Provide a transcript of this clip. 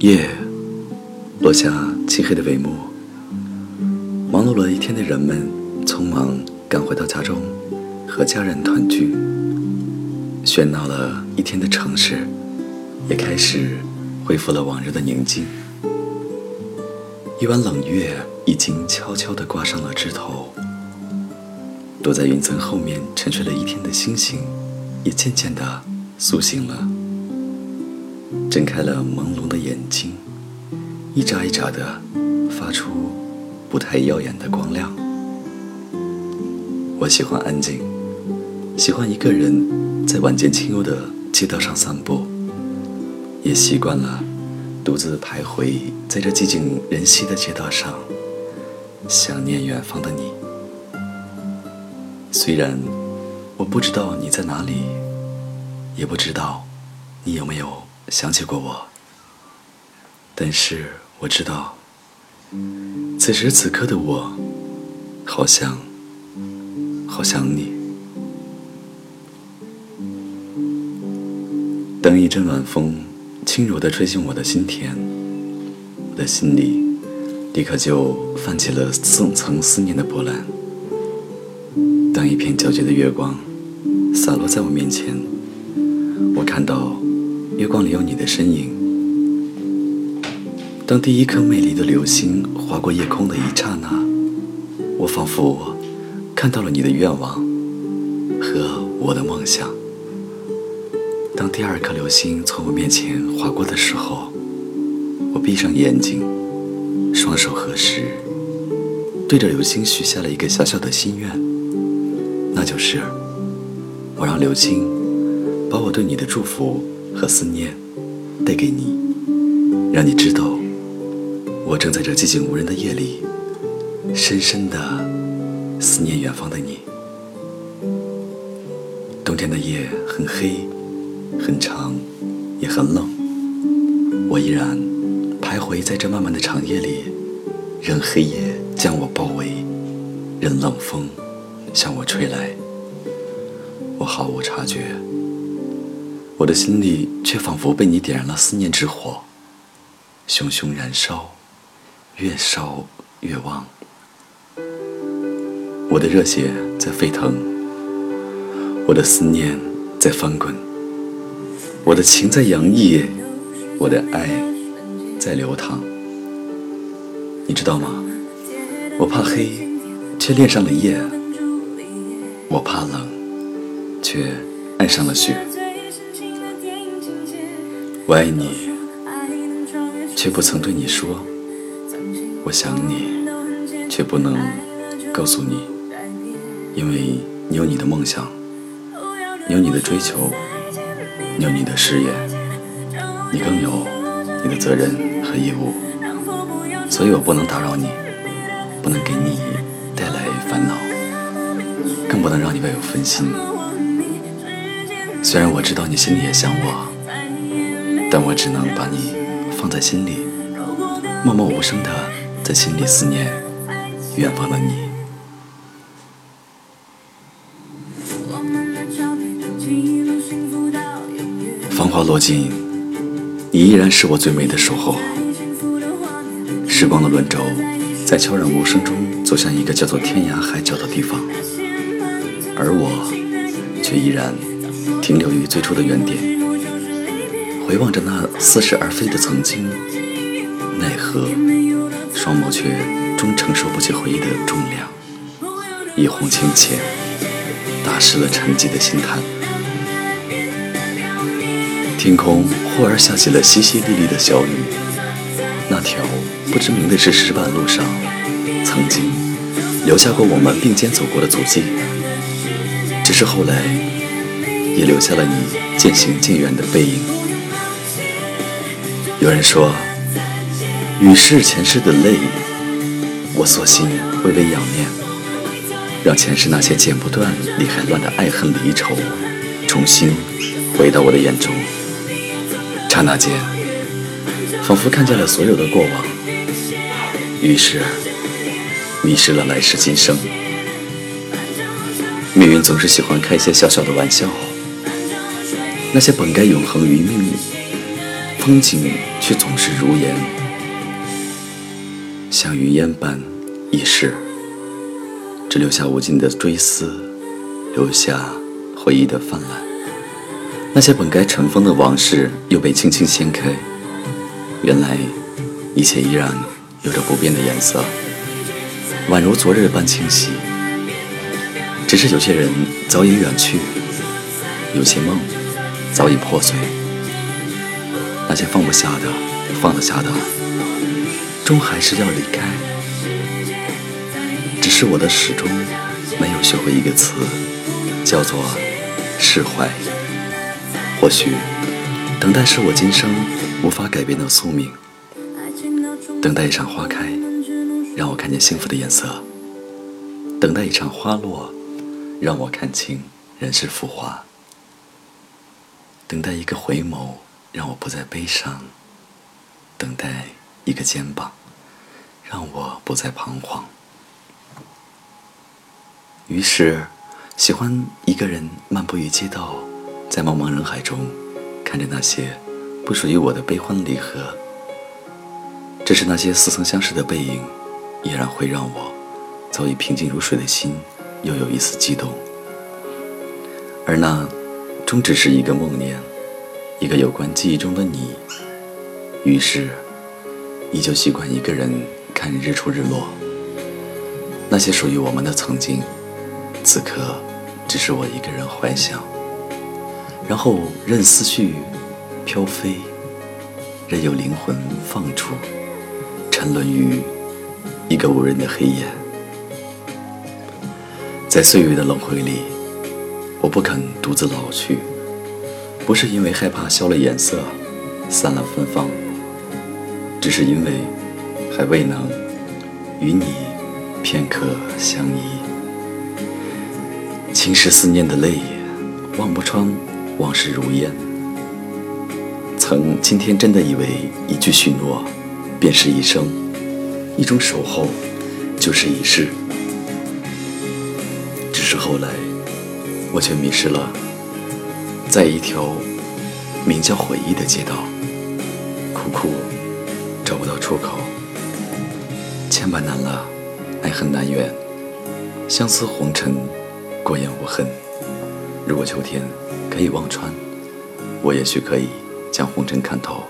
夜落下漆黑的帷幕，忙碌了一天的人们匆忙赶回到家中，和家人团聚。喧闹了一天的城市，也开始恢复了往日的宁静。一弯冷月已经悄悄地挂上了枝头，躲在云层后面沉睡了一天的星星，也渐渐地苏醒了。睁开了朦胧眼睛，一眨一眨的发出不太耀眼的光亮。我喜欢安静，喜欢一个人在晚间清幽的街道上散步，也习惯了独自徘徊在这寂静人稀的街道上，想念远方的你。虽然我不知道你在哪里，也不知道你有没有。想起过我，但是我知道，此时此刻的我，好想，好想你。当一阵晚风轻柔地吹进我的心田，我的心里立刻就泛起了层层思念的波澜。当一片皎洁的月光洒落在我面前，我看到。月光里有你的身影。当第一颗美丽的流星划过夜空的一刹那，我仿佛看到了你的愿望和我的梦想。当第二颗流星从我面前划过的时候，我闭上眼睛，双手合十，对着流星许下了一个小小的心愿，那就是我让流星把我对你的祝福。和思念带给你，让你知道，我正在这寂静无人的夜里，深深的思念远方的你。冬天的夜很黑，很长，也很冷，我依然徘徊在这漫漫的长夜里，任黑夜将我包围，任冷风向我吹来，我毫无察觉。我的心里却仿佛被你点燃了思念之火，熊熊燃烧，越烧越旺。我的热血在沸腾，我的思念在翻滚，我的情在洋溢，我的爱在流淌。你知道吗？我怕黑，却恋上了夜；我怕冷，却爱上了雪。我爱你，却不曾对你说；我想你，却不能告诉你，因为你有你的梦想，你有你的追求，你有你的事业，你更有你的责任和义务，所以我不能打扰你，不能给你带来烦恼，更不能让你为我分心。虽然我知道你心里也想我。但我只能把你放在心里，默默无声的在心里思念远方的你。繁华落尽，你依然是我最美的守候。时光的轮轴在悄然无声中走向一个叫做天涯海角的地方，而我却依然停留于最初的原点。回望着那似是而非的曾经，奈何双眸却终承受不起回忆的重量，一泓清浅，打湿了沉寂的心潭。天空忽而下起了淅淅沥沥的小雨，那条不知名的是石板路上，曾经留下过我们并肩走过的足迹，只是后来也留下了你渐行渐远的背影。有人说，雨是前世的泪，我索性微微仰面，让前世那些剪不断、理还乱的爱恨离愁，重新回到我的眼中。刹那间，仿佛看见了所有的过往，于是迷失了来世今生。命运总是喜欢开些小小的玩笑，那些本该永恒于命运。风景却总是如烟，像云烟般易逝，只留下无尽的追思，留下回忆的泛滥。那些本该尘封的往事，又被轻轻掀开。原来，一切依然有着不变的颜色，宛如昨日般清晰。只是有些人早已远去，有些梦早已破碎。那些放不下的、放得下的，终还是要离开。只是我的始终没有学会一个词，叫做释怀。或许，等待是我今生无法改变的宿命。等待一场花开，让我看见幸福的颜色；等待一场花落，让我看清人世浮华；等待一个回眸，让我不再悲伤；等待一个肩膀，让我不再彷徨。于是，喜欢一个人漫步于街道。在茫茫人海中，看着那些不属于我的悲欢离合，只是那些似曾相识的背影，依然会让我早已平静如水的心又有一丝激动。而那终只是一个梦魇，一个有关记忆中的你。于是，依旧习惯一个人看日出日落。那些属于我们的曾经，此刻只是我一个人怀想。然后任思绪飘飞，任由灵魂放逐，沉沦于一个无人的黑夜。在岁月的轮回里，我不肯独自老去，不是因为害怕消了颜色，散了芬芳，只是因为还未能与你片刻相依。侵蚀思念的泪，望不穿。往事如烟，曾今天真的以为一句许诺便是一生，一种守候就是一世。只是后来，我却迷失了，在一条名叫回忆的街道，苦苦找不到出口。千百难了，爱恨难圆，相思红尘，过眼无痕。如果秋天。可以望穿，我也许可以将红尘看透。